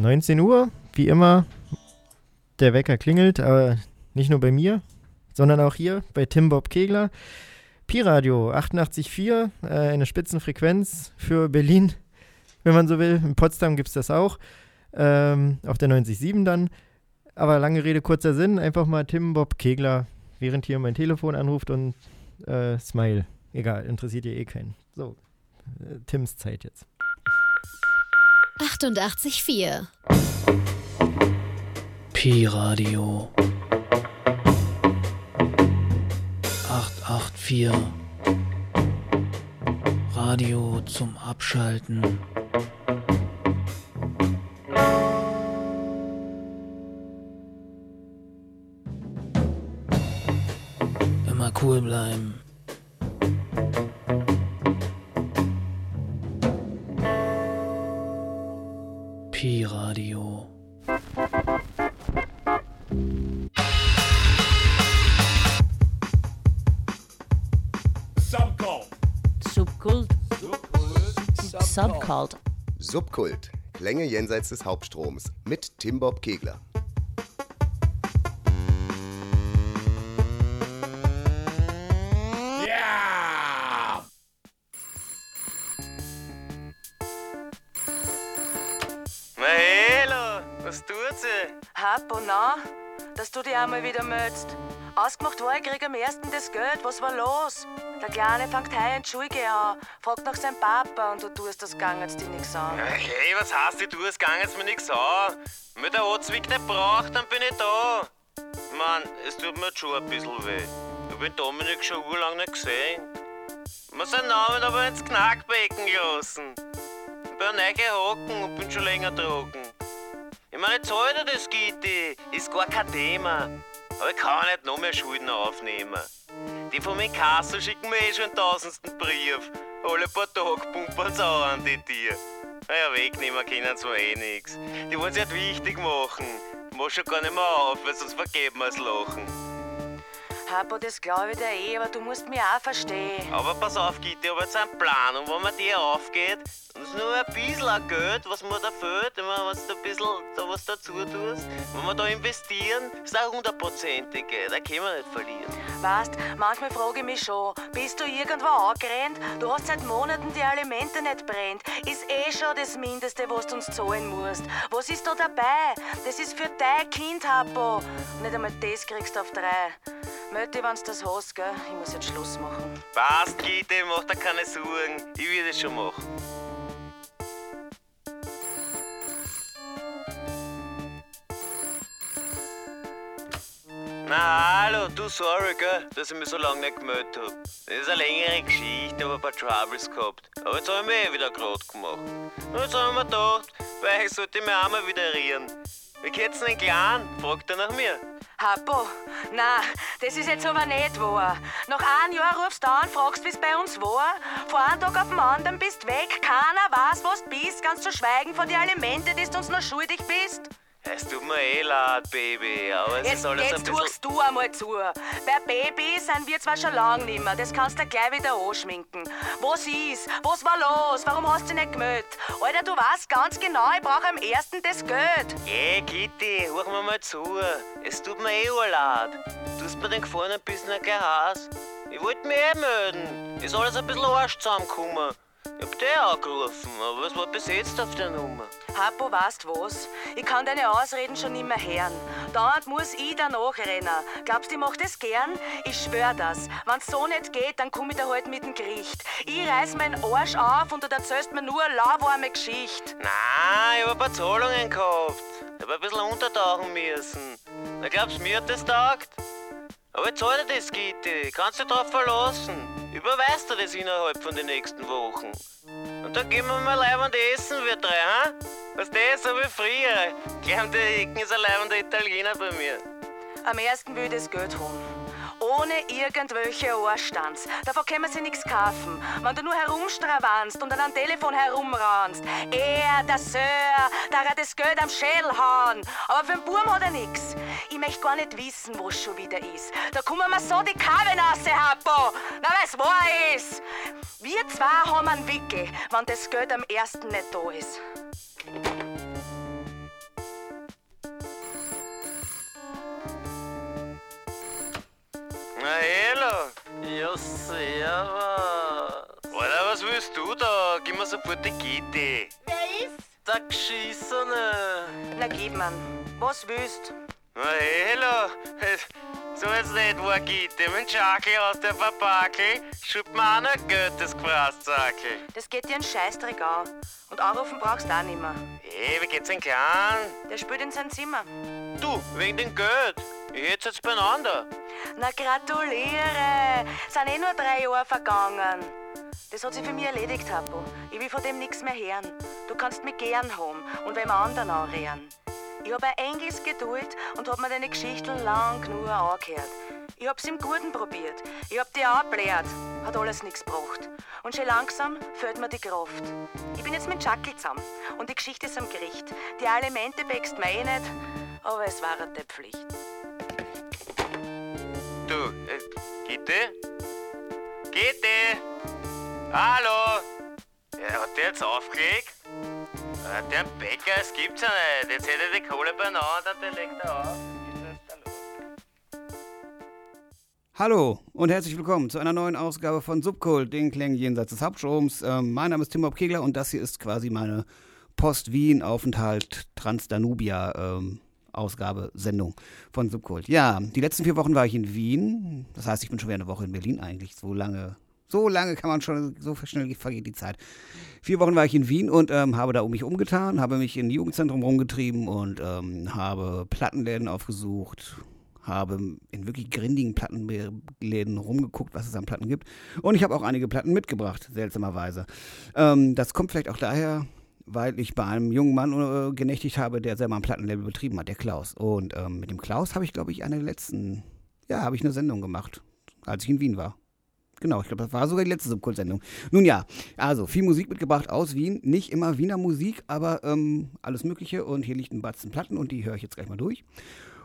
19 Uhr, wie immer. Der Wecker klingelt, aber nicht nur bei mir, sondern auch hier bei Tim Bob Kegler. Pi-Radio 88.4, äh, eine Spitzenfrequenz für Berlin, wenn man so will. In Potsdam gibt es das auch. Ähm, auf der 90.7 dann. Aber lange Rede, kurzer Sinn. Einfach mal Tim Bob Kegler, während hier mein Telefon anruft und äh, Smile. Egal, interessiert ihr eh keinen. So, äh, Tims Zeit jetzt. 88.4 Pi-Radio 884 Radio zum Abschalten. Immer cool bleiben. Subkult. Klänge jenseits des Hauptstroms mit Tim Bob Kegler. Dass du dich einmal wieder meldest. Ausgemacht war, ich krieg am ersten das Geld. Was war los? Der Kleine fängt heuer in die Schule an, fragt nach seinem Papa und du tust das gang jetzt dir nichts an. Hey, was heißt, ich tu es gang jetzt mir nix an? Wenn der Ozwig nicht braucht, dann bin ich da. Mann, es tut mir schon ein bisschen weh. Ich bin Dominik schon urlang nicht gesehen. Man seinen Namen aber ins Knackbecken gelassen. Ich bin neu und bin schon länger trocken. Ich meine, jetzt heute das Gitti, ist gar kein Thema. Aber ich kann nicht noch mehr Schulden aufnehmen. Die von meinem Kassel schicken mir eh schon den tausendsten Brief. Alle paar Tage pumpern sie auch an die Tier. Naja, wegnehmen können sie eh nix. Die wollen sich halt wichtig machen. Mach schon gar nicht mehr auf, weil sonst vergeben wir das Lachen. Hapo, das glaube ich dir eh, aber du musst mich auch verstehen. Aber pass auf, Gitti, ich hab jetzt einen Plan. Und wenn man der aufgeht, und es nur ein bisschen Geld, was mir da fehlt, wenn man was da ein bisschen da was dazu tust, wenn wir da investieren, ist auch hundertprozentig, da können wir nicht verlieren. Weißt, manchmal frage ich mich schon, bist du irgendwo angerannt? Du hast seit Monaten die Alimente nicht brennt. Ist eh schon das Mindeste, was du uns zahlen musst. Was ist da dabei? Das ist für dein Kind, Hapo. Nicht einmal das kriegst du auf drei. Dich, wenn's das hast, gell? Ich muss jetzt Schluss machen. Passt, Gitti, mach dir keine Sorgen. Ich will das schon machen. Na hallo, du sorry, gell, dass ich mich so lange nicht gemeldet hab. Das ist eine längere Geschichte, ich hab ein paar Troubles gehabt. Aber jetzt hab ich mich eh wieder grad gemacht. Und jetzt hab ich mir gedacht, weil ich sollte mich auch mal wieder rieren. Wie geht's denn den Kleinen? Fragt er nach mir. Hapo, na, das ist jetzt aber nicht wahr. Nach einem Jahr rufst du an, fragst, wie's bei uns war. Von einem Tag auf den anderen bist weg, keiner weiß, was du bist, ganz zu schweigen von den Alimente, die du uns noch schuldig bist. Es tut mir eh leid, Baby, aber es Jetzt, ist alles ein jetzt bisschen... tuchst du einmal zu. Bei Baby sind wir zwar schon lang nimmer, das kannst du gleich wieder anschminken. Was ist? Was war los? Warum hast du dich nicht gemeldet? Alter, du weißt ganz genau, ich brauche am ersten das Geld. Hey, Gitti, hör mir mal zu. Es tut mir eh leid. Du hast mir den gefallen ein bisschen ein Haus. Ich wollte mich eh melden. Ist alles ein bisschen Arsch zusammengekommen. Ich hab dich angerufen, aber es war besetzt auf der Nummer. Hapo, weißt was? Ich kann deine Ausreden schon nimmer hören. Dauernd muss ich da nachrennen. Glaubst du, ich mach das gern? Ich schwör das. Wenn's so nicht geht, dann komm ich da halt mit dem Gericht. Ich reiß meinen Arsch auf und du erzählst mir nur eine lauwarme Geschichte. Nein, ich hab ein paar Zahlungen gehabt. Ich hab ein bisschen untertauchen müssen. Na, glaubst du, mir hat das taugt? Aber jetzt dir das, Gitti. Kannst du drauf verlassen. Überweist dir das innerhalb von den nächsten Wochen. Und dann gehen wir mal leibend essen, wir drei, ha? Was der ist so wie früher. Um die Ecken ist ein leibender Italiener bei mir. Am ersten will ich das Geld haben. Ohne irgendwelche Anstands. Davon können sich nichts kaufen. Wenn du nur herumstravanst und an einem Telefon herumrannst. Er, der Sir, der hat das Geld am Schädel hauen. Aber für den Burm hat er nix. Ich möchte gar nicht wissen, wo schon wieder ist. Da kommen wir so die Kabel raus, Happo. Na, was wahr ist. Wir zwei haben einen Wickel, wenn das Geld am ersten nicht da ist. Ja, servus. Alter, was willst du da? Gib mir sofort die Kette. Wer ist? Der Geschissene. Na, gib man. Was willst? Na, hey, hello. So jetzt nicht, wo geht dem Schakel aus der Verpackel? schub mir auch noch Goethes Gefraßzackel. Das geht dir ein Scheißdreck an. Und anrufen brauchst du auch nimmer. Ey, wie geht's denn Clan? Der spielt in sein Zimmer. Du, wegen dem Geld. Jetzt jetzt beieinander. Na, gratuliere! Sind eh nur drei Jahre vergangen. Das hat sich für mich erledigt, Hapo. Ich will von dem nichts mehr hören. Du kannst mich gern haben und wem anderen anrühren. Ich hab ein Engels Geduld und hab mir deine Geschichten lang genug angehört. Ich hab's im Guten probiert. Ich hab dir auch bläht. Hat alles nichts gebracht. Und schon langsam fehlt mir die Kraft. Ich bin jetzt mit Schackel zusammen und die Geschichte ist am Gericht. Die Alimente bäckst mir eh nicht, aber es war eine Pflicht. Äh, Gitti? Gitti? Hallo? Ja, hat der jetzt aufgelegt? Äh, der Bäcker, es gibt's ja nicht. Jetzt hätte er die Kohle beieinander, der legt er auf. Hallo und herzlich willkommen zu einer neuen Ausgabe von Subkult, den Klängen jenseits des Hauptstroms. Ähm, mein Name ist Tim Bob Kegler und das hier ist quasi meine Post-Wien-Aufenthalt Transdanubia ähm, Ausgabe, Sendung von Subkult. Ja, die letzten vier Wochen war ich in Wien. Das heißt, ich bin schon wieder eine Woche in Berlin eigentlich. So lange, so lange kann man schon, so schnell vergeht die Zeit. Vier Wochen war ich in Wien und ähm, habe da um mich umgetan, habe mich in ein Jugendzentrum rumgetrieben und ähm, habe Plattenläden aufgesucht, habe in wirklich grindigen Plattenläden rumgeguckt, was es an Platten gibt. Und ich habe auch einige Platten mitgebracht, seltsamerweise. Ähm, das kommt vielleicht auch daher, weil ich bei einem jungen Mann äh, genächtigt habe, der selber ein Plattenlabel betrieben hat, der Klaus. Und ähm, mit dem Klaus habe ich, glaube ich, eine der letzten, ja, habe ich eine Sendung gemacht, als ich in Wien war. Genau, ich glaube, das war sogar die letzte Subkult-Sendung. Nun ja, also viel Musik mitgebracht aus Wien. Nicht immer Wiener Musik, aber ähm, alles Mögliche. Und hier liegt ein Batzen Platten und die höre ich jetzt gleich mal durch.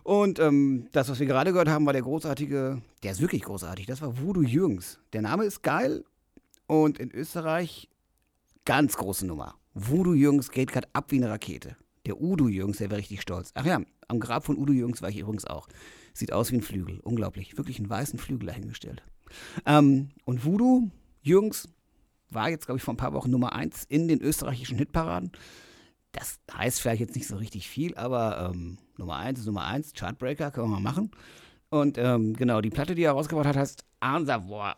Und ähm, das, was wir gerade gehört haben, war der großartige, der ist wirklich großartig, das war Voodoo Jürgens. Der Name ist geil und in Österreich ganz große Nummer. Voodoo Jürgens geht gerade ab wie eine Rakete. Der Udo Jürgens, der wäre richtig stolz. Ach ja, am Grab von Udo Jürgens war ich übrigens auch. Sieht aus wie ein Flügel, unglaublich. Wirklich einen weißen Flügel dahingestellt. Ähm, und Voodoo Jürgens war jetzt, glaube ich, vor ein paar Wochen Nummer eins in den österreichischen Hitparaden. Das heißt vielleicht jetzt nicht so richtig viel, aber ähm, Nummer eins ist Nummer eins, Chartbreaker, können wir mal machen. Und ähm, genau, die Platte, die er rausgebracht hat, heißt Ansavour.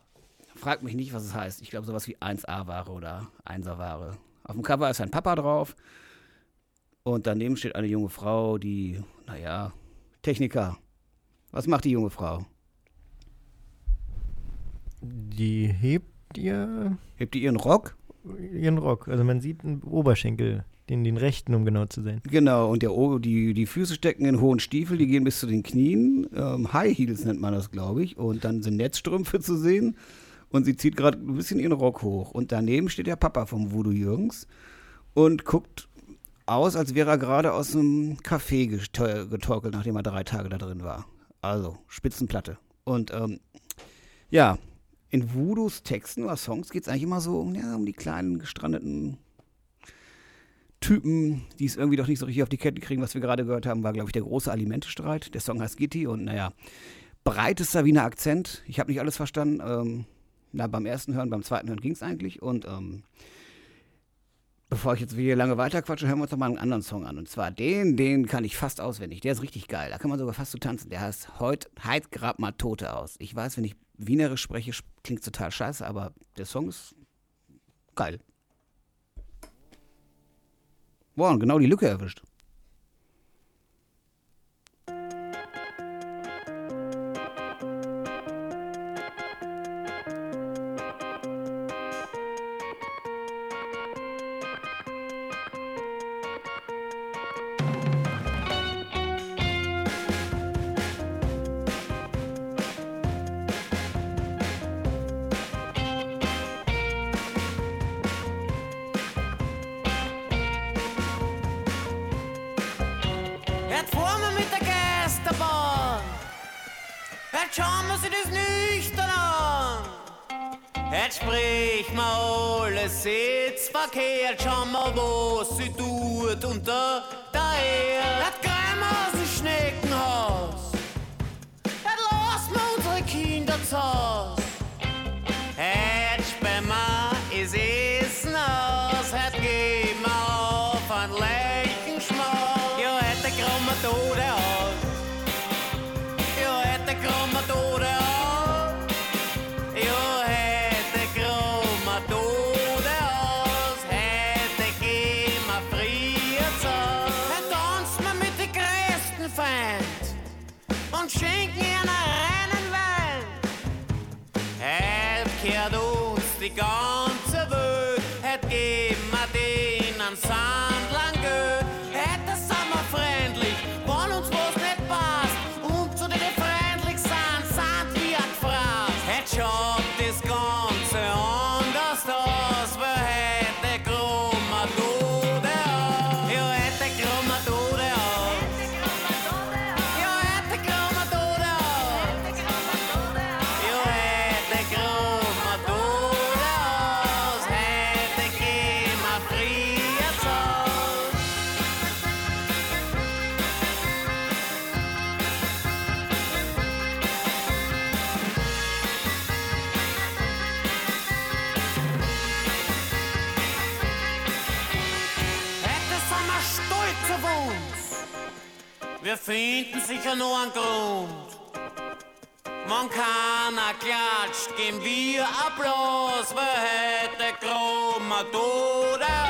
Fragt mich nicht, was es heißt. Ich glaube, sowas wie 1A-Ware oder 1er-Ware. Auf dem Cover ist ein Papa drauf. Und daneben steht eine junge Frau, die, naja, Techniker. Was macht die junge Frau? Die hebt ihr Hebt die ihren Rock? ihren Rock. Also man sieht einen Oberschenkel, den, den rechten, um genau zu sein. Genau, und der, O- die, die Füße stecken in hohen Stiefel, die gehen bis zu den Knien. Ähm, High Heels nennt man das, glaube ich. Und dann sind Netzstrümpfe zu sehen. Und sie zieht gerade ein bisschen ihren Rock hoch. Und daneben steht der Papa vom Voodoo Jürgens und guckt aus, als wäre er gerade aus einem Café getor- getorkelt, nachdem er drei Tage da drin war. Also, Spitzenplatte. Und ähm, ja, in Voodoos Texten oder Songs geht es eigentlich immer so um, ja, um die kleinen gestrandeten Typen, die es irgendwie doch nicht so richtig auf die Kette kriegen. Was wir gerade gehört haben, war, glaube ich, der große Alimentestreit. Der Song heißt Gitti und naja, breitester Wiener Akzent. Ich habe nicht alles verstanden. Ähm, na, beim ersten Hören, beim zweiten Hören ging es eigentlich. Und ähm, bevor ich jetzt hier lange weiterquatsche, hören wir uns doch mal einen anderen Song an. Und zwar den, den kann ich fast auswendig. Der ist richtig geil. Da kann man sogar fast so tanzen. Der heißt Heut, Heit grab mal Tote aus. Ich weiß, wenn ich Wienerisch spreche, klingt total scheiße, aber der Song ist geil. Boah, und genau die Lücke erwischt. Sprich mal alles jetzt verkehrt. Schauen wir, was sie tut unter der be gone. finden sicher nur einen Grund. Wenn keiner klatscht, geben wir Applaus, wer hätte Chromatode.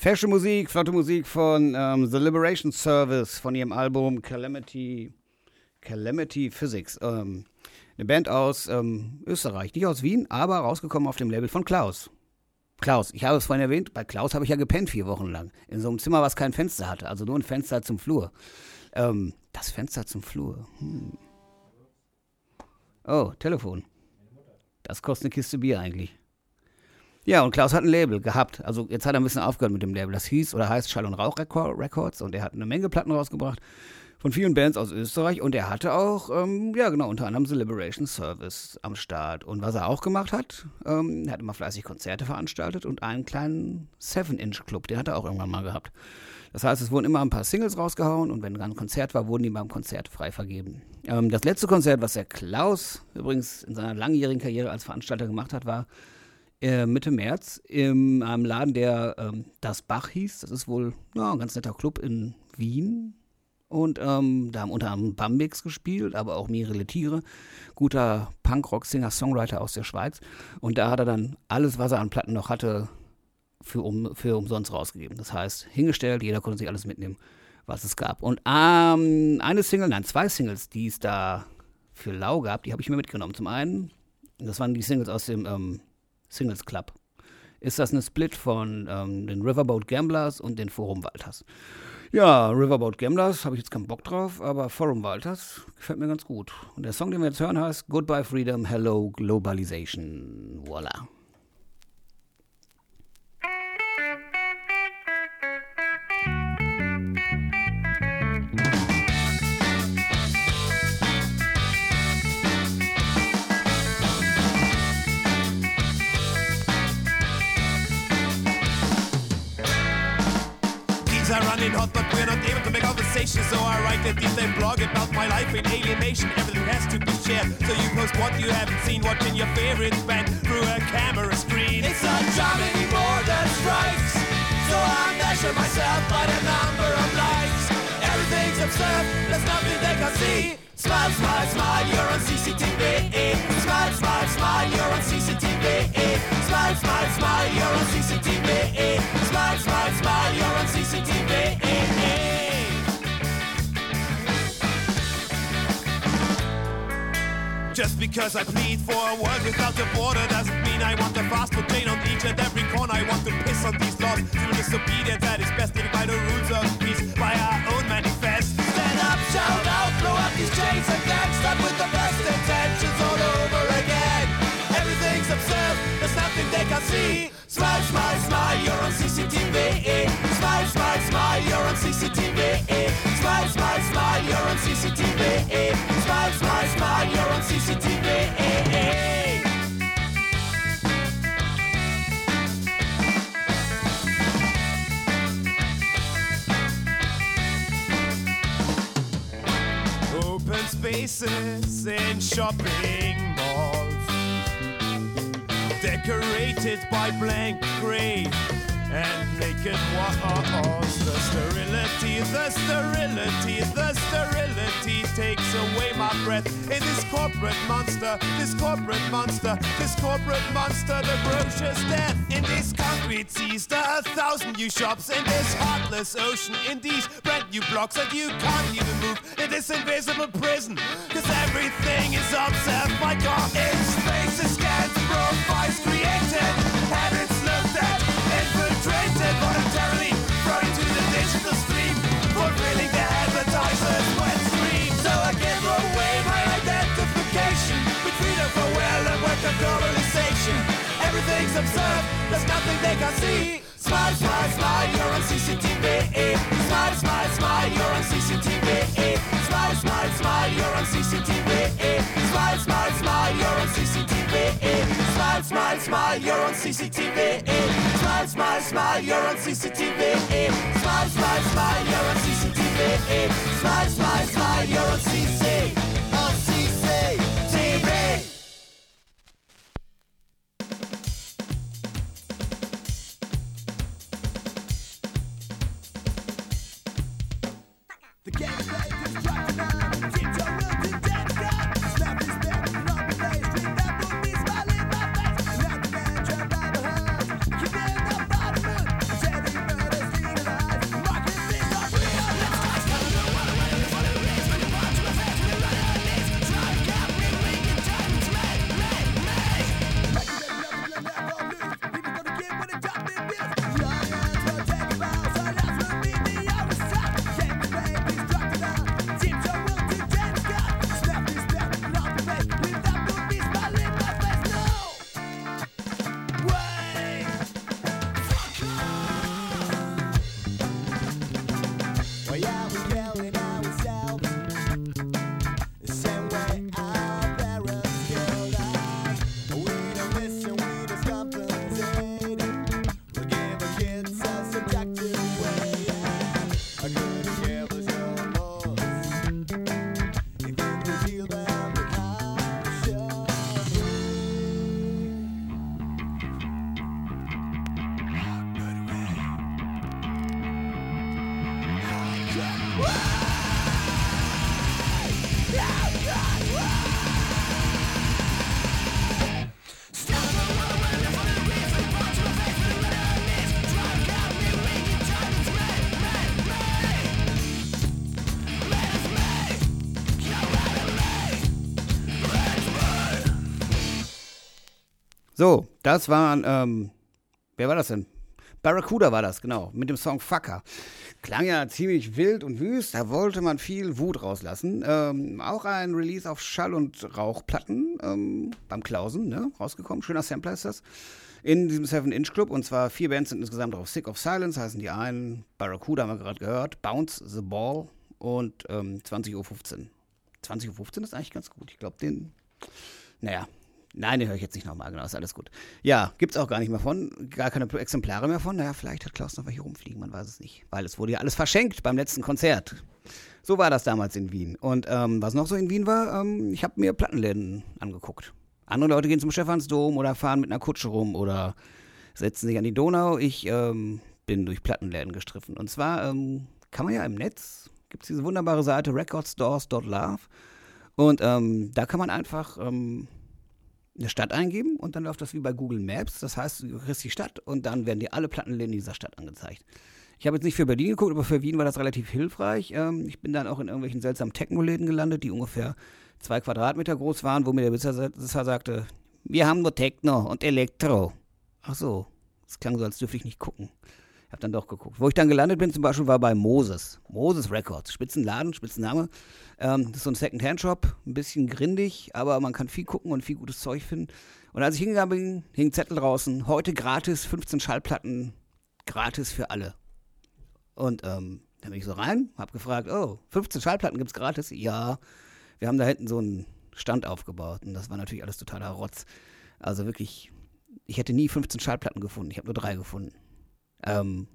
Fesche Musik, flotte Musik von ähm, The Liberation Service von ihrem Album Calamity, Calamity Physics. Ähm, eine Band aus ähm, Österreich, nicht aus Wien, aber rausgekommen auf dem Label von Klaus. Klaus, ich habe es vorhin erwähnt, bei Klaus habe ich ja gepennt vier Wochen lang. In so einem Zimmer, was kein Fenster hatte, also nur ein Fenster zum Flur. Ähm, das Fenster zum Flur. Hm. Oh, Telefon. Das kostet eine Kiste Bier eigentlich. Ja, und Klaus hat ein Label gehabt. Also jetzt hat er ein bisschen aufgehört mit dem Label. Das hieß oder heißt Schall und Rauch Record- Records und er hat eine Menge Platten rausgebracht von vielen Bands aus Österreich und er hatte auch, ähm, ja genau, unter anderem The Liberation Service am Start. Und was er auch gemacht hat, ähm, er hat immer fleißig Konzerte veranstaltet und einen kleinen Seven-Inch-Club, den hat er auch irgendwann mal gehabt. Das heißt, es wurden immer ein paar Singles rausgehauen und wenn dann ein Konzert war, wurden die beim Konzert frei vergeben. Ähm, das letzte Konzert, was der Klaus übrigens in seiner langjährigen Karriere als Veranstalter gemacht hat, war äh, Mitte März in einem Laden, der ähm, Das Bach hieß. Das ist wohl ja, ein ganz netter Club in Wien. Und ähm, da haben unter anderem Bambix gespielt, aber auch mehrere Tiere. Guter Punkrock-Singer, Songwriter aus der Schweiz. Und da hat er dann alles, was er an Platten noch hatte, für, um, für umsonst rausgegeben. Das heißt, hingestellt, jeder konnte sich alles mitnehmen, was es gab. Und ähm, eine Single, nein, zwei Singles, die es da für Lau gab, die habe ich mir mitgenommen. Zum einen, das waren die Singles aus dem ähm, Singles Club. Ist das eine Split von ähm, den Riverboat Gamblers und den Forum Walters? Ja, Riverboat Gamblers habe ich jetzt keinen Bock drauf, aber Forum Walters gefällt mir ganz gut. Und der Song, den wir jetzt hören, heißt Goodbye Freedom, Hello Globalization. Voila. Running hot, but we're not able to make conversation. So I write a detailed blog about my life in alienation. Everything has to be shared. So you post what you haven't seen, watching your favorite band through a camera screen. It's not job anymore that strikes. So I measure myself by the number of likes. Everything's absurd, there's nothing they can see. Smile, smile, smile, you're on CCTV. Smile, smile, smile, you're on CCTV. Smile, smile, smile, you're on CCTV. Smile, smile, smile, you're on CCTV. Just because I plead for a world without a border doesn't mean I want a fast food chain on each and every corner. I want to piss on these laws. Civil disobedience that is best living by the rules of peace, by our own manifest. Stand up, shout these chains again. Start with the best intentions all over again. Everything's absurd, there's nothing they can see. Smile, smile, smile, you're on CCTV. Smile, smile, smile, you're on CCTV. Smile, smile, smile, you're on CCTV. Smile, smile, smile, you're on CCTV. Open spaces in shopping malls decorated by blank gray and naked walls. Uh, uh, the sterility, the sterility, the sterility takes away my breath. In this corporate monster, this corporate monster, this corporate monster, the grocer's death. In this concrete seas, there are a thousand new shops. In this heartless ocean, in these brand new blocks that you can't even move. In this invisible prison, cause everything is obsessed. My God, in space is Everything's there's nothing they can see. Smile, smile, smile, you're on CCTV. Smile, smile, smile, you're on CCTV. Smile, smile, smile, you're on CCTV. Smile, smile, smile, you're on CCTV. Smile, smile, smile, you're on CCTV. Smile, smile, smile, you're on CCTV. Smile, smile, smile, you're on CCTV. Smile, smile, smile, you're on CC. So, das waren, ähm, wer war das denn? Barracuda war das, genau, mit dem Song Fucker. Klang ja ziemlich wild und wüst, da wollte man viel Wut rauslassen. Ähm, auch ein Release auf Schall- und Rauchplatten ähm, beim Klausen, ne, rausgekommen. Schöner Sampler ist das. In diesem 7-Inch-Club und zwar vier Bands sind insgesamt drauf. Sick of Silence heißen die einen, Barracuda haben wir gerade gehört, Bounce the Ball und ähm, 20.15 Uhr. 20.15 Uhr ist eigentlich ganz gut. Ich glaube, den, naja, Nein, den höre ich jetzt nicht nochmal, genau, ist alles gut. Ja, gibt's auch gar nicht mehr von, gar keine Exemplare mehr von. Naja, vielleicht hat Klaus noch welche rumfliegen, man weiß es nicht. Weil es wurde ja alles verschenkt beim letzten Konzert. So war das damals in Wien. Und ähm, was noch so in Wien war, ähm, ich habe mir Plattenläden angeguckt. Andere Leute gehen zum Stephansdom oder fahren mit einer Kutsche rum oder setzen sich an die Donau. Ich ähm, bin durch Plattenläden gestriffen. Und zwar ähm, kann man ja im Netz, gibt es diese wunderbare Seite recordstores.love und ähm, da kann man einfach ähm, eine Stadt eingeben und dann läuft das wie bei Google Maps. Das heißt, du kriegst die Stadt und dann werden dir alle Plattenläden dieser Stadt angezeigt. Ich habe jetzt nicht für Berlin geguckt, aber für Wien war das relativ hilfreich. Ähm, ich bin dann auch in irgendwelchen seltsamen Techno-Läden gelandet, die ungefähr zwei Quadratmeter groß waren, wo mir der Besitzer sagte, wir haben nur Techno und Elektro. Ach so, das klang so, als dürfte ich nicht gucken. Habe dann doch geguckt. Wo ich dann gelandet bin zum Beispiel war bei Moses. Moses Records. Spitzenladen, Spitzenname. Ähm, das ist so ein Second-Hand-Shop. Ein bisschen grindig, aber man kann viel gucken und viel gutes Zeug finden. Und als ich hingegangen bin, hing Zettel draußen. Heute gratis, 15 Schallplatten. Gratis für alle. Und ähm, dann bin ich so rein, habe gefragt, oh, 15 Schallplatten gibt's gratis? Ja. Wir haben da hinten so einen Stand aufgebaut. Und das war natürlich alles totaler Rotz. Also wirklich, ich hätte nie 15 Schallplatten gefunden. Ich habe nur drei gefunden. Ähm,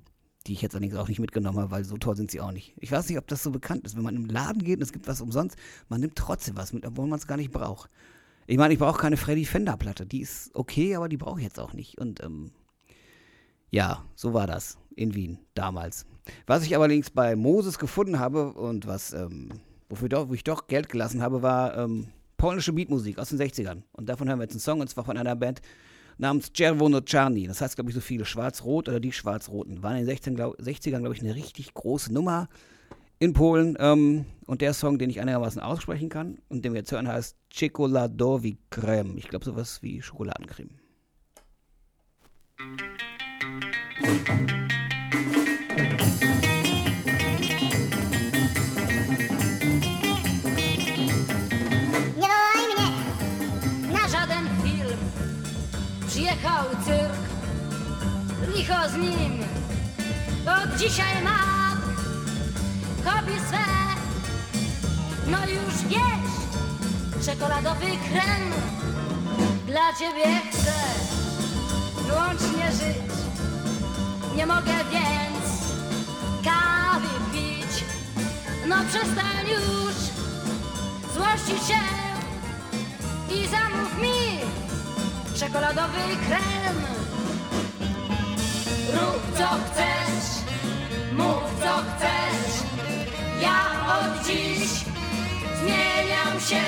die ich jetzt allerdings auch nicht mitgenommen habe, weil so toll sind sie auch nicht. Ich weiß nicht, ob das so bekannt ist. Wenn man im Laden geht und es gibt was umsonst, man nimmt trotzdem was mit, obwohl man es gar nicht braucht. Ich meine, ich brauche keine Freddy Fender Platte. Die ist okay, aber die brauche ich jetzt auch nicht. Und ähm, ja, so war das in Wien damals. Was ich allerdings bei Moses gefunden habe und was, ähm, wofür doch, wo ich doch Geld gelassen habe, war ähm, polnische Beatmusik aus den 60ern. Und davon hören wir jetzt einen Song, und zwar von einer Band namens Czerwono Czarni. Das heißt, glaube ich, so viele Schwarz-Rot oder die Schwarz-Roten. Waren in den 16, glaub, 60ern, glaube ich, eine richtig große Nummer in Polen. Ähm, und der Song, den ich einigermaßen aussprechen kann und den wir jetzt hören, heißt Czekoladowi Creme. Ich glaube, sowas wie Schokoladencreme. Nie Przyjechał cyrk, licho z nim. Od dzisiaj ma hobby swe. No już wiesz, czekoladowy krem dla ciebie chcę wyłącznie żyć. Nie mogę więc kawy pić. No przestań już złościć się i zamów mi czekoladowy krem. Rób co chcesz, mów co chcesz. Ja od dziś zmieniam się.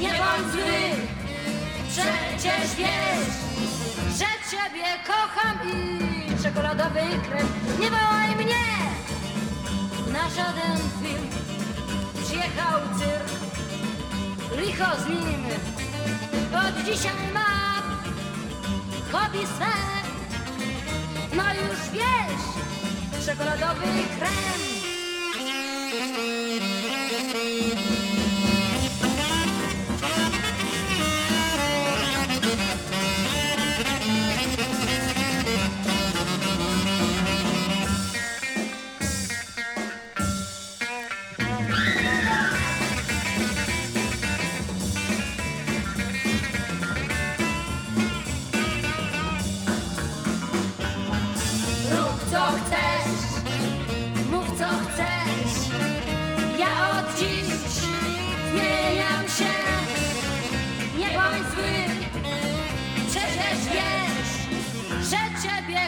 Nie bądź zły, przecież wiesz, że ciebie kocham i czekoladowy krem. Nie wołaj mnie na żaden film. Przyjechał cyrk, licho z nim. Od dzisiaj mam hobby swe. No już wiesz, czekoladowy krem.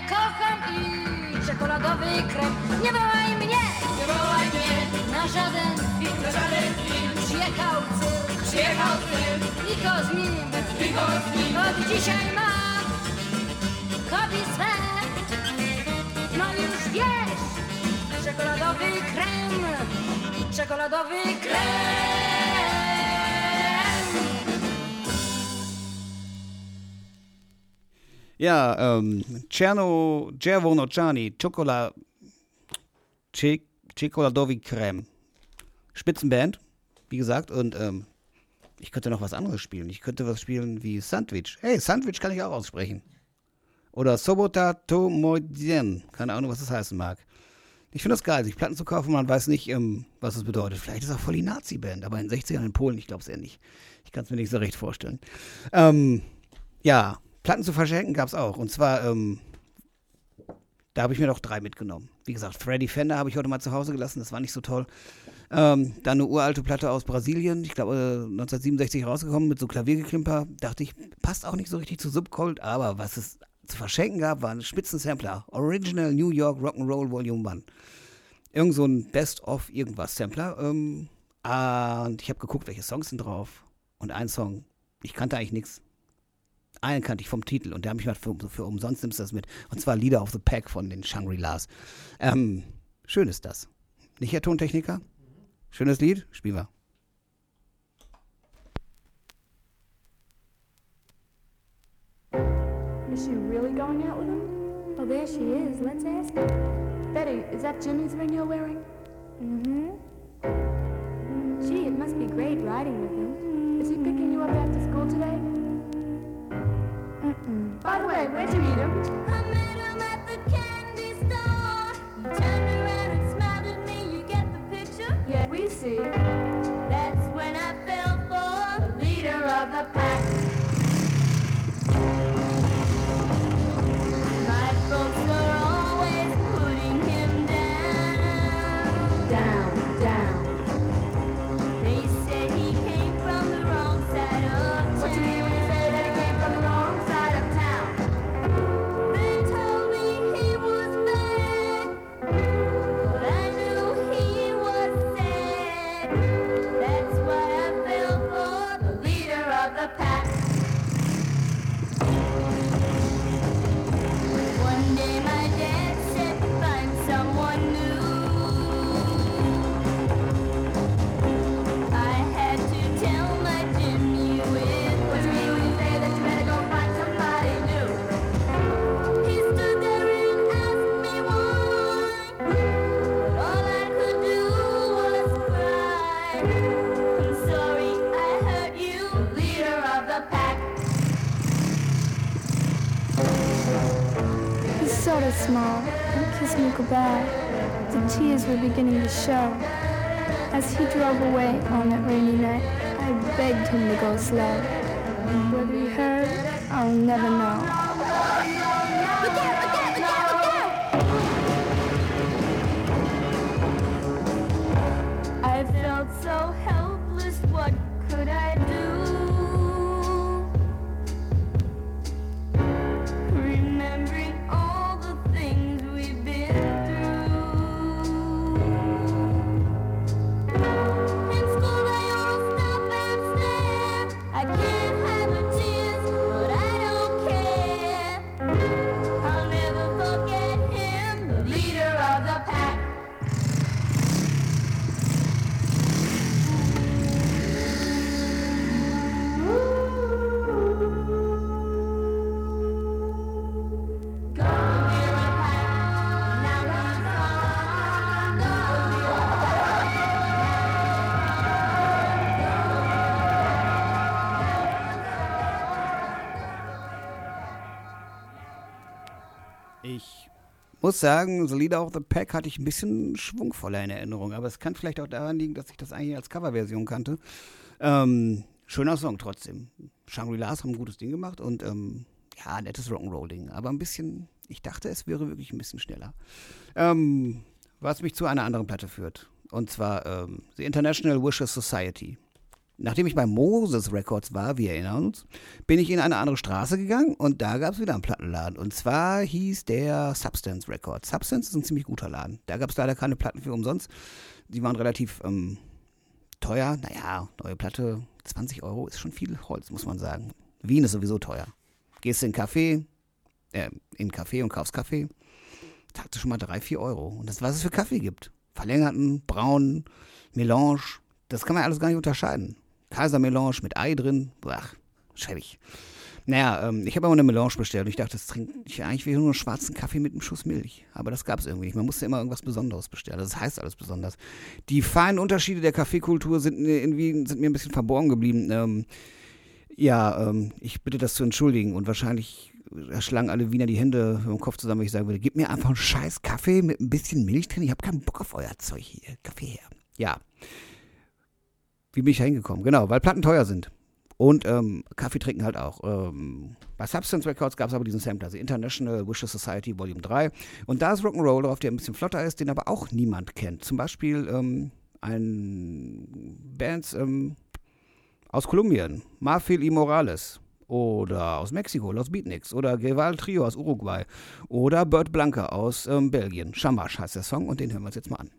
Kocham i czekoladowy krem. Nie wołaj mnie, nie wołaj mnie na żaden film, na żaden film. Przyjechał cyrk, przyjechał cyrk, z nim, licho z nim. Od dzisiaj mam hobby swe. No już wiesz, czekoladowy krem, czekoladowy krem. Ja, ähm, Czerno, Czerwono Czani, Chocola, Czekoladowi Creme. Spitzenband, wie gesagt, und ähm, ich könnte noch was anderes spielen. Ich könnte was spielen wie Sandwich. Hey, Sandwich kann ich auch aussprechen. Oder Sobota to Moidien. Keine Ahnung, was das heißen mag. Ich finde das geil, sich Platten zu kaufen, man weiß nicht, ähm, was es bedeutet. Vielleicht ist auch voll die Nazi-Band, aber in den 60ern in Polen, ich glaube es eher nicht. Ich kann es mir nicht so recht vorstellen. Ähm, ja, Platten zu verschenken gab es auch. Und zwar, ähm, da habe ich mir doch drei mitgenommen. Wie gesagt, Freddy Fender habe ich heute mal zu Hause gelassen, das war nicht so toll. Ähm, dann eine uralte Platte aus Brasilien, ich glaube äh, 1967 rausgekommen mit so Klaviergeklimper. Dachte ich, passt auch nicht so richtig zu Subcold, aber was es zu verschenken gab, war ein Spitzensampler. Original New York Rock'n'Roll Volume 1. Irgend so ein Best-of irgendwas Sampler. Ähm, und ich habe geguckt, welche Songs sind drauf. Und ein Song, ich kannte eigentlich nichts. Einen kannte ich vom Titel und der hat mich mal für, für umsonst nimmst du das mit. Und zwar Leader of the Pack von den Shangri-Las. Ähm, schön ist das. Nicht, Herr Tontechniker? Schönes Lied? Spielen wir. Is she really going out with him? Oh, there she is. Let's ask her. Betty, is that Jimmy's ring you're wearing? Mm-hmm. Gee, it must be great riding with him. Is he picking you up after school today? Mm-mm. By the way, where'd you meet him? I met him at the candy store. He turned around and smiled at me. You get the picture? Yeah, we see. Small and kissed me goodbye. The tears were beginning to show. As he drove away on that rainy night, I begged him to go slow. Whether he heard, I'll never know. Muss sagen, The Leader of the Pack hatte ich ein bisschen schwungvoller in Erinnerung, aber es kann vielleicht auch daran liegen, dass ich das eigentlich als Coverversion kannte. Ähm, schöner Song trotzdem. Shangri-Las haben ein gutes Ding gemacht und ähm, ja, nettes Rock'n'Roll-Ding, aber ein bisschen, ich dachte, es wäre wirklich ein bisschen schneller. Ähm, was mich zu einer anderen Platte führt, und zwar ähm, The International Wishes Society. Nachdem ich bei Moses Records war, wir erinnern uns, bin ich in eine andere Straße gegangen und da gab es wieder einen Plattenladen. Und zwar hieß der Substance Records. Substance ist ein ziemlich guter Laden. Da gab es leider keine Platten für umsonst. Die waren relativ ähm, teuer. Naja, neue Platte, 20 Euro ist schon viel Holz, muss man sagen. Wien ist sowieso teuer. Gehst in einen Café, äh, in einen Café und kaufst Kaffee, zahlst du schon mal 3, 4 Euro. Und das, was es für Kaffee gibt. Verlängerten, braunen, Melange, das kann man alles gar nicht unterscheiden. Kaisermelange mit Ei drin, ach, schäbig. Naja, ähm, ich habe aber eine Melange bestellt und ich dachte, das trinke ich eigentlich wie nur einen schwarzen Kaffee mit einem Schuss Milch. Aber das gab es irgendwie nicht. Man musste immer irgendwas Besonderes bestellen. Das heißt alles besonders. Die feinen Unterschiede der Kaffeekultur sind, in Wien, sind mir ein bisschen verborgen geblieben. Ähm, ja, ähm, ich bitte das zu entschuldigen und wahrscheinlich erschlagen alle Wiener die Hände im Kopf zusammen, wenn ich sagen würde, gib mir einfach einen scheiß Kaffee mit ein bisschen Milch drin. Ich habe keinen Bock auf euer Zeug hier. Kaffee her. Ja. Wie bin ich da hingekommen? Genau, weil Platten teuer sind. Und ähm, Kaffee trinken halt auch. Ähm, bei Substance Records gab es aber diesen Sampler, also International Wishes Society Volume 3. Und da ist Rock'n'Roll drauf, der ein bisschen flotter ist, den aber auch niemand kennt. Zum Beispiel ähm, ein Bands ähm, aus Kolumbien, Marfil y Morales. Oder aus Mexiko, Los Beatniks. Oder Geval Trio aus Uruguay. Oder Bert Blanca aus ähm, Belgien. Shamash heißt der Song und den hören wir uns jetzt mal an.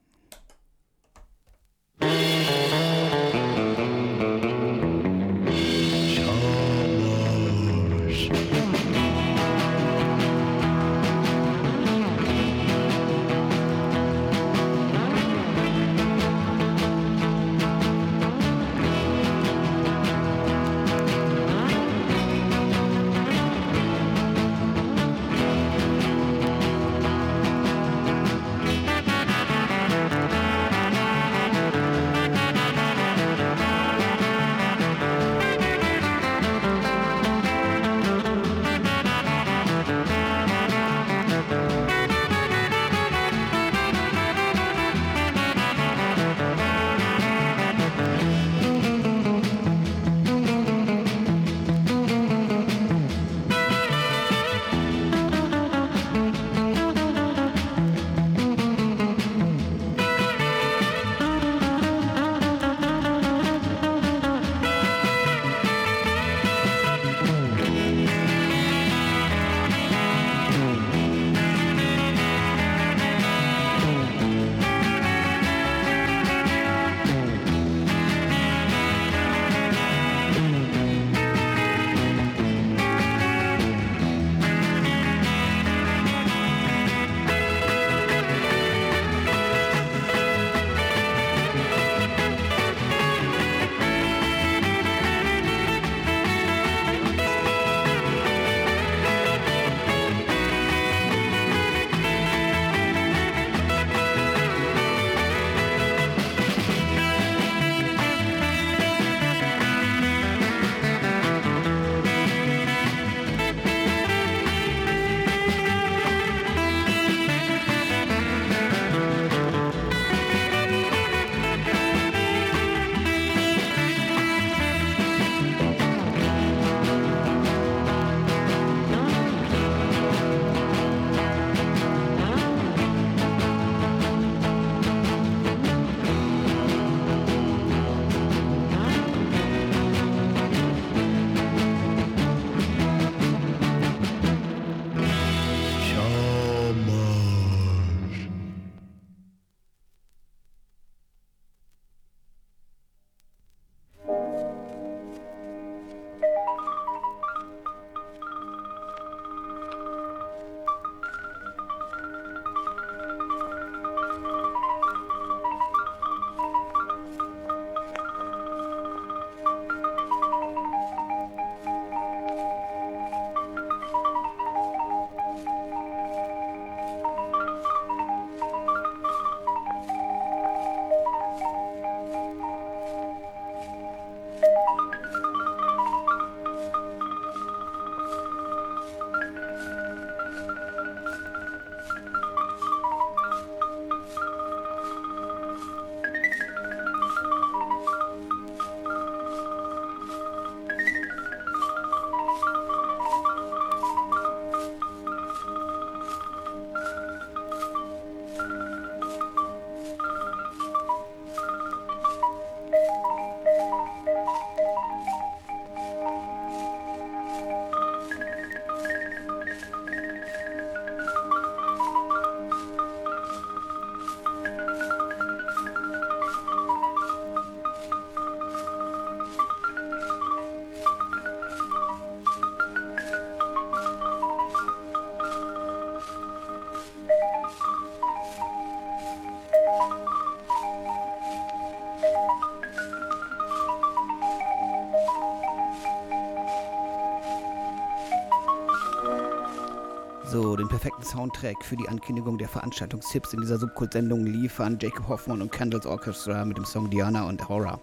Soundtrack für die Ankündigung der Veranstaltungstipps in dieser Subkult-Sendung liefern Jacob Hoffmann und Candles Orchestra mit dem Song Diana und Horror.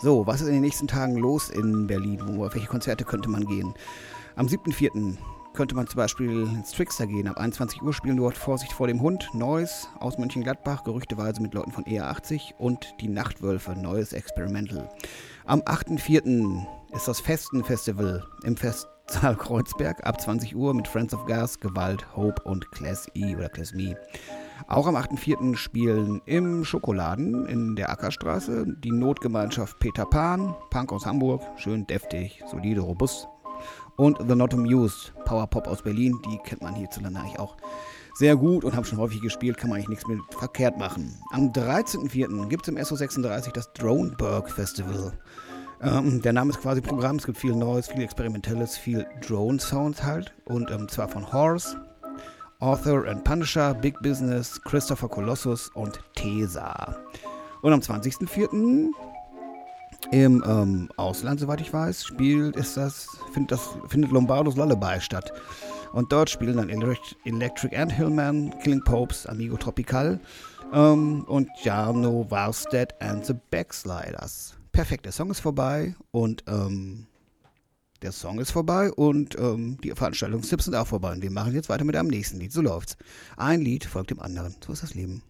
So, was ist in den nächsten Tagen los in Berlin? Wo, auf welche Konzerte könnte man gehen? Am 7.4. könnte man zum Beispiel ins Trickster gehen. Ab 21 Uhr spielen dort Vorsicht vor dem Hund, Neues aus Mönchengladbach, gerüchteweise mit Leuten von ER80 und die Nachtwölfe, Neues Experimental. Am 8.4. ist das Festen-Festival im Festsaal Kreuzberg ab 20 Uhr mit Friends of Gas, Gewalt, Hope und Class E oder Class Me. Auch am 8.4. spielen im Schokoladen in der Ackerstraße die Notgemeinschaft Peter Pan, Punk aus Hamburg, schön deftig, solide, robust. Und The Not Amused, Power Pop aus Berlin, die kennt man hierzulande eigentlich auch sehr gut und haben schon häufig gespielt, kann man eigentlich nichts mit verkehrt machen. Am 13.04. gibt es im SO36 das Droneberg Festival. Ähm, der Name ist quasi Programm, es gibt viel Neues, viel Experimentelles, viel Drone-Sounds halt. Und ähm, zwar von Horse, Author and Punisher, Big Business, Christopher Colossus und Tesa. Und am 20.04. im ähm, Ausland, soweit ich weiß, spielt, ist das, findet, das, findet Lombardos Lullaby statt. Und dort spielen dann Elect Electric Ant Hillman, Killing Popes, Amigo Tropical ähm, und Jarno Warstedt and the Backsliders. Perfekt, der Song ist vorbei und ähm, der Song ist vorbei und ähm, die Veranstaltungstipps sind auch vorbei. Und wir machen jetzt weiter mit einem nächsten Lied. So läuft's. Ein Lied folgt dem anderen. So ist das Leben.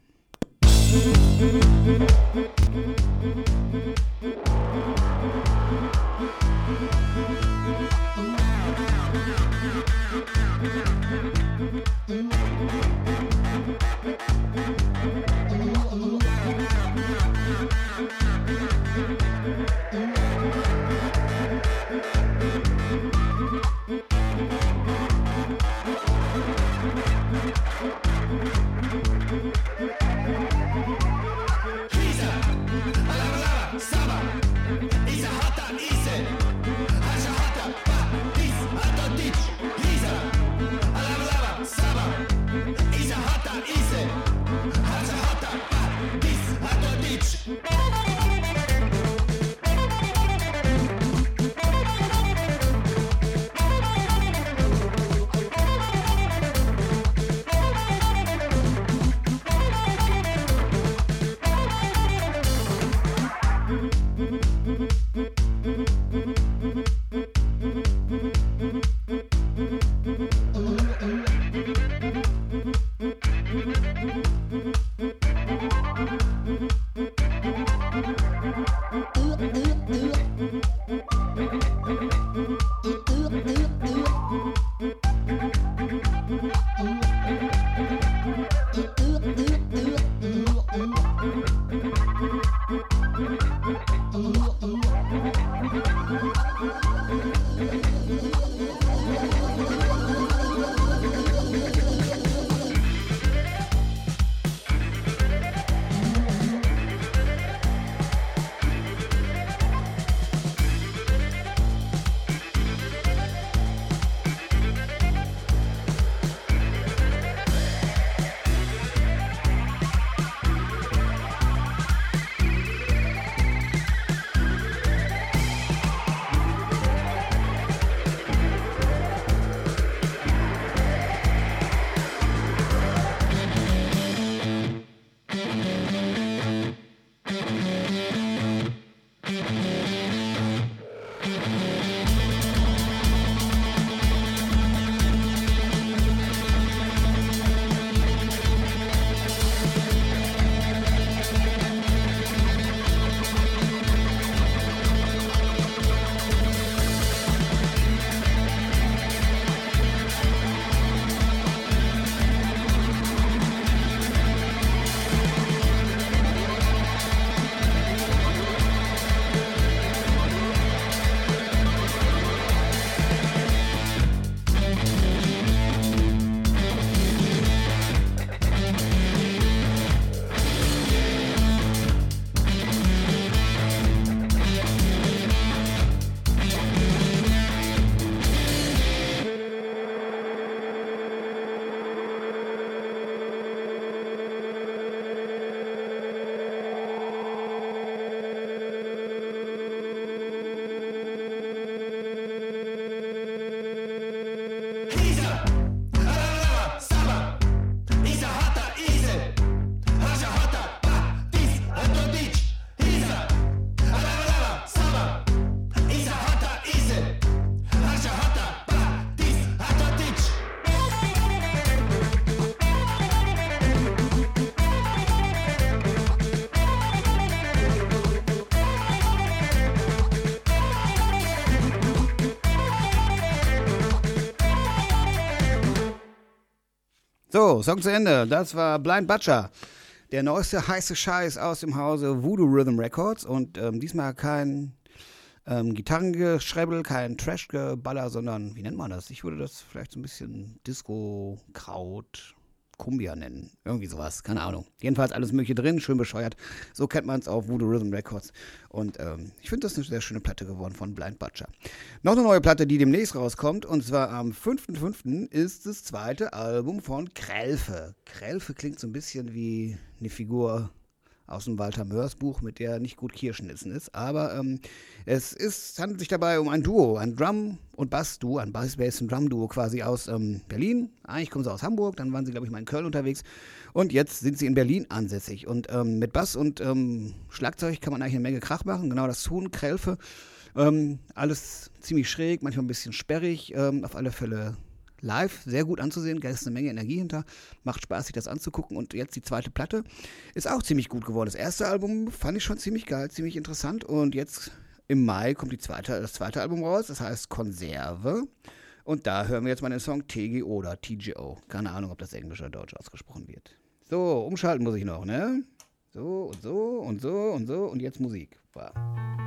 So, Song zu Ende. Das war Blind Butcher. Der neueste heiße Scheiß aus dem Hause Voodoo Rhythm Records. Und ähm, diesmal kein ähm, Gitarrengeschrebbel, kein Trash-Geballer, sondern, wie nennt man das? Ich würde das vielleicht so ein bisschen Disco, Kumbia nennen. Irgendwie sowas, keine Ahnung. Jedenfalls alles Mögliche drin, schön bescheuert. So kennt man es auf Voodoo Rhythm Records. Und ähm, ich finde das eine sehr schöne Platte geworden von Blind Butcher. Noch eine neue Platte, die demnächst rauskommt. Und zwar am 5.5. ist das zweite Album von Krelfe. Krelfe klingt so ein bisschen wie eine Figur aus dem Walter Mörs Buch, mit der nicht gut Kirschnitzen ist. Aber ähm, es ist, handelt sich dabei um ein Duo, ein Drum- und Bass-Duo, ein Bass, Bass und Drum-Duo quasi aus ähm, Berlin. Eigentlich kommen sie aus Hamburg, dann waren sie, glaube ich, mal in Köln unterwegs. Und jetzt sind sie in Berlin ansässig. Und ähm, mit Bass und ähm, Schlagzeug kann man eigentlich eine Menge Krach machen. Genau das tun Krelfe. Ähm, alles ziemlich schräg, manchmal ein bisschen sperrig. Ähm, auf alle Fälle live sehr gut anzusehen, da ist eine Menge Energie hinter, macht Spaß, sich das anzugucken und jetzt die zweite Platte ist auch ziemlich gut geworden. Das erste Album fand ich schon ziemlich geil, ziemlich interessant und jetzt im Mai kommt die zweite, das zweite Album raus, das heißt Konserve und da hören wir jetzt mal den Song TGO oder TGO. Keine Ahnung, ob das Englisch oder Deutsch ausgesprochen wird. So, umschalten muss ich noch, ne? So und so und so und so und jetzt Musik. Wow.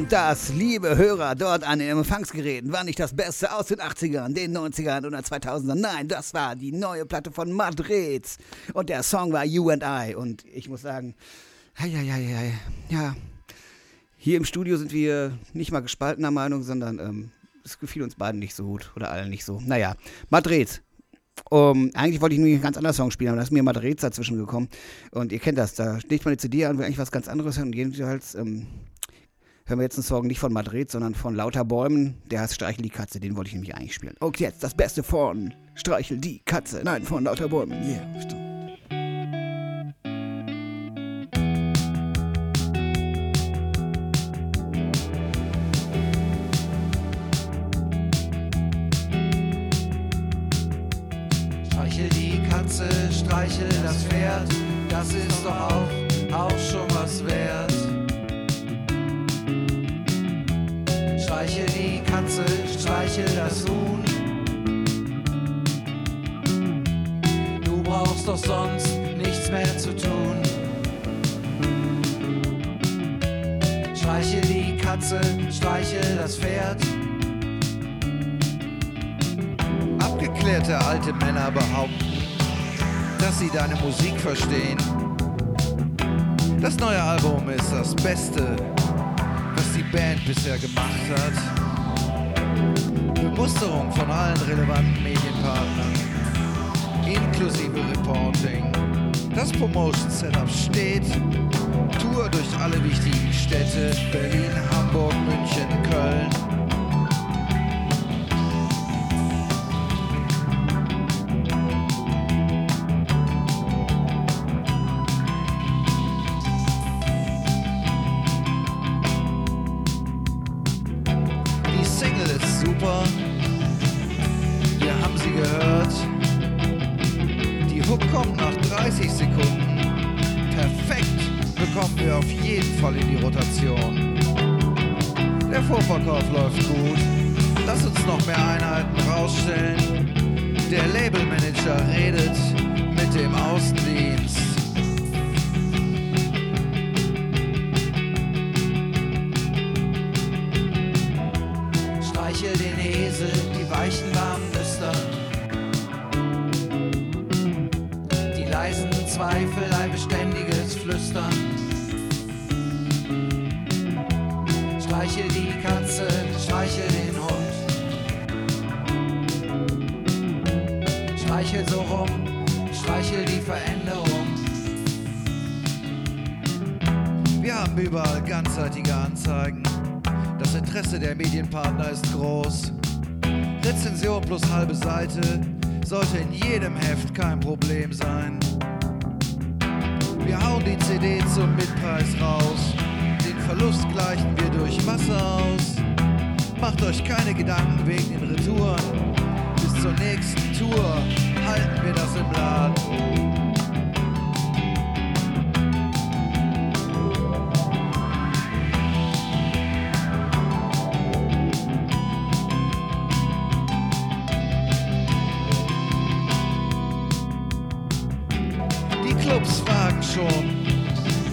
Und das, liebe Hörer dort an den Empfangsgeräten, war nicht das Beste aus den 80ern, den 90ern oder 2000ern. Nein, das war die neue Platte von Madrid. Und der Song war You and I. Und ich muss sagen, ja, ja, ja, ja. Hier im Studio sind wir nicht mal gespaltener Meinung, sondern ähm, es gefiel uns beiden nicht so gut. Oder allen nicht so. Naja, Madrid. Um, eigentlich wollte ich nur einen ganz anderen Song spielen, aber da ist mir Madrid dazwischen gekommen. Und ihr kennt das, da legt man eine CD an, will eigentlich was ganz anderes hören. Und jedenfalls ähm, hören wir jetzt einen Song nicht von Madrid, sondern von Lauter Bäumen. Der heißt Streichel die Katze, den wollte ich nämlich eigentlich spielen. Und jetzt das Beste von Streichel die Katze. Nein, von Lauter Bäumen. Yeah, stimmt. Streichel das Pferd, das ist doch auch, auch schon was wert. Streichel die Katze, streichel das Huhn. Du brauchst doch sonst nichts mehr zu tun. Streichel die Katze, streichel das Pferd. Abgeklärte alte Männer behaupten, dass sie deine Musik verstehen. Das neue Album ist das Beste, was die Band bisher gemacht hat. Bemusterung von allen relevanten Medienpartnern, inklusive Reporting. Das Promotion Setup steht. Tour durch alle wichtigen Städte: Berlin, Hamburg, München, Köln. Macht euch keine Gedanken wegen den Retouren. Bis zur nächsten Tour halten wir das im Laden. Die Clubs fragen schon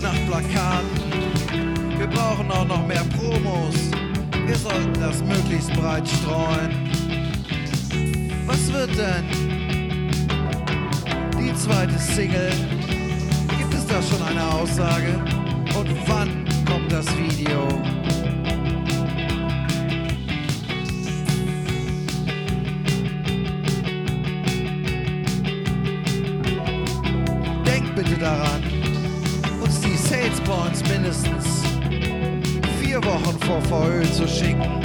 nach Plakaten. Wir brauchen auch noch mehr Promos. Wir sollten das möglichst breit streuen. Was wird denn? Die zweite Single. Gibt es da schon eine Aussage? Und wann kommt das Video? Denkt bitte daran, vor VÖ zu schicken.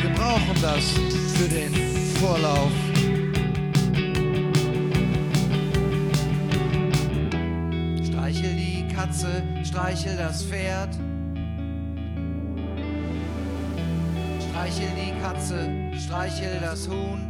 Wir brauchen das für den Vorlauf. Streichel die Katze, streichel das Pferd. Streichel die Katze, streichel das Huhn.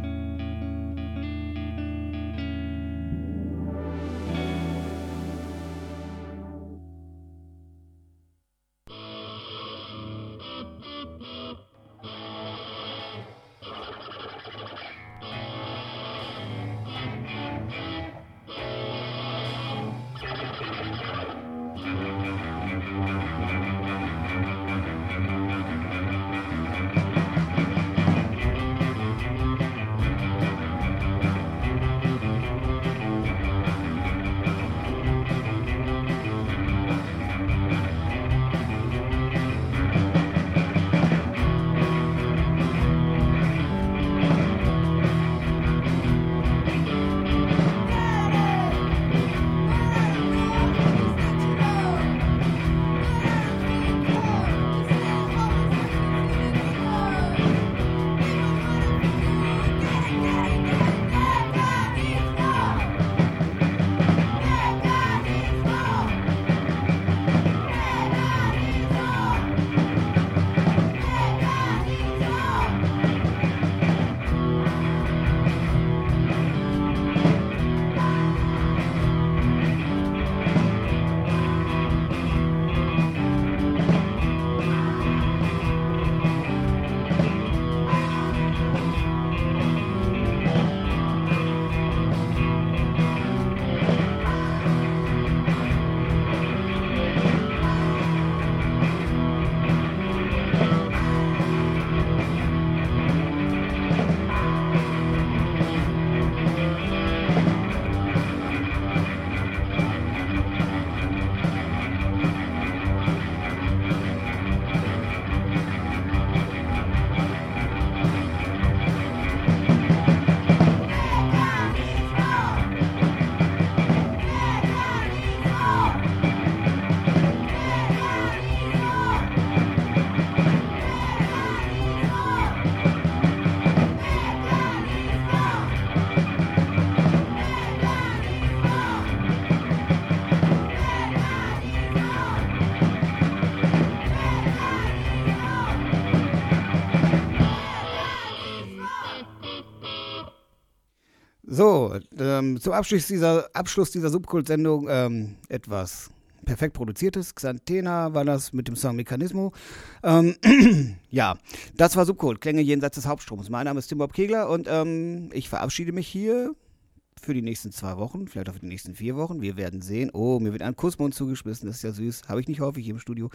So, ähm, zum Abschluss dieser, Abschluss dieser Subkult-Sendung ähm, etwas perfekt produziertes. Xantena war das mit dem Song Mechanismo. Ähm, ja, das war Subkult, Klänge jenseits des Hauptstroms. Mein Name ist Tim Bob Kegler und ähm, ich verabschiede mich hier für die nächsten zwei Wochen, vielleicht auch für die nächsten vier Wochen. Wir werden sehen. Oh, mir wird ein Kussmund zugeschmissen, das ist ja süß. Habe ich nicht häufig hier im Studio.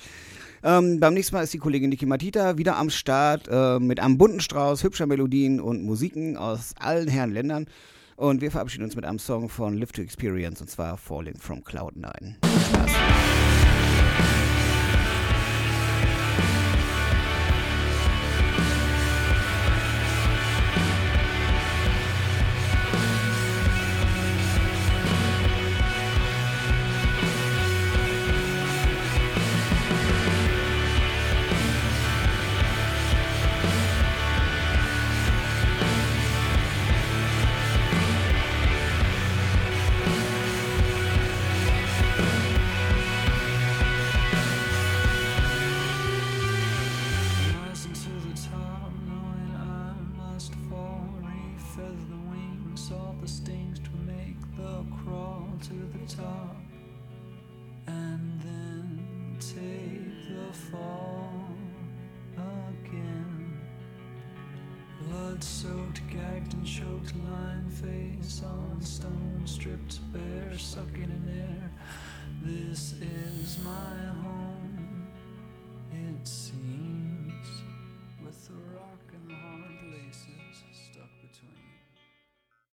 Ähm, beim nächsten Mal ist die Kollegin Niki Matita wieder am Start äh, mit einem bunten Strauß hübscher Melodien und Musiken aus allen Herren Ländern. Und wir verabschieden uns mit einem Song von Live to Experience und zwar Falling from Cloud 9. Spaß.